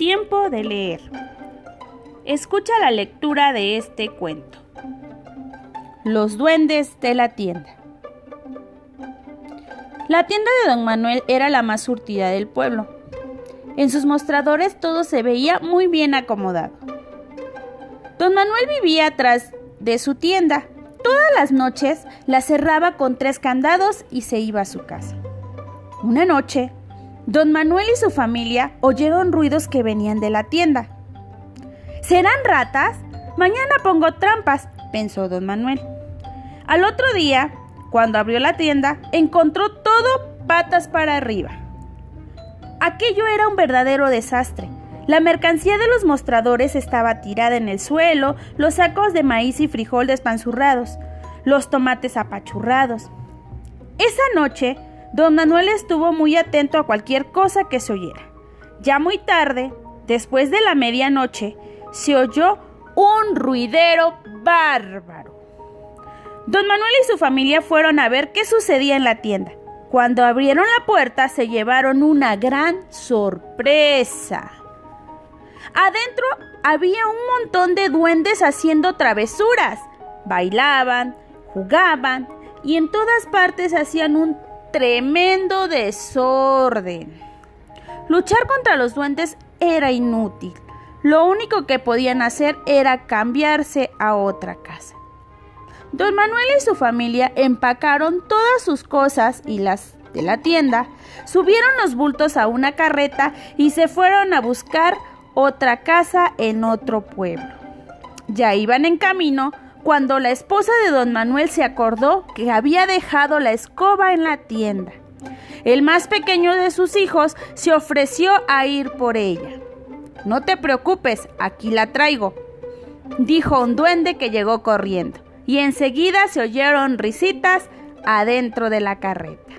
tiempo de leer. Escucha la lectura de este cuento. Los duendes de la tienda. La tienda de don Manuel era la más surtida del pueblo. En sus mostradores todo se veía muy bien acomodado. Don Manuel vivía atrás de su tienda. Todas las noches la cerraba con tres candados y se iba a su casa. Una noche, don Manuel y su familia oyeron ruidos que venían de la tienda. ¿Serán ratas? Mañana pongo trampas, pensó don Manuel. Al otro día, cuando abrió la tienda, encontró todo patas para arriba. Aquello era un verdadero desastre. La mercancía de los mostradores estaba tirada en el suelo, los sacos de maíz y frijol despanzurrados, los tomates apachurrados. Esa noche, don Manuel estuvo muy atento a cualquier cosa que se oyera. Ya muy tarde, después de la medianoche, se oyó un ruidero bárbaro. Don Manuel y su familia fueron a ver qué sucedía en la tienda. Cuando abrieron la puerta se llevaron una gran sorpresa. Adentro había un montón de duendes haciendo travesuras. Bailaban, jugaban y en todas partes hacían un tremendo desorden. Luchar contra los duendes era inútil. Lo único que podían hacer era cambiarse a otra casa. Don Manuel y su familia empacaron todas sus cosas y las de la tienda, subieron los bultos a una carreta y se fueron a buscar otra casa en otro pueblo. Ya iban en camino cuando la esposa de don Manuel se acordó que había dejado la escoba en la tienda. El más pequeño de sus hijos se ofreció a ir por ella. No te preocupes, aquí la traigo, dijo un duende que llegó corriendo, y enseguida se oyeron risitas adentro de la carreta.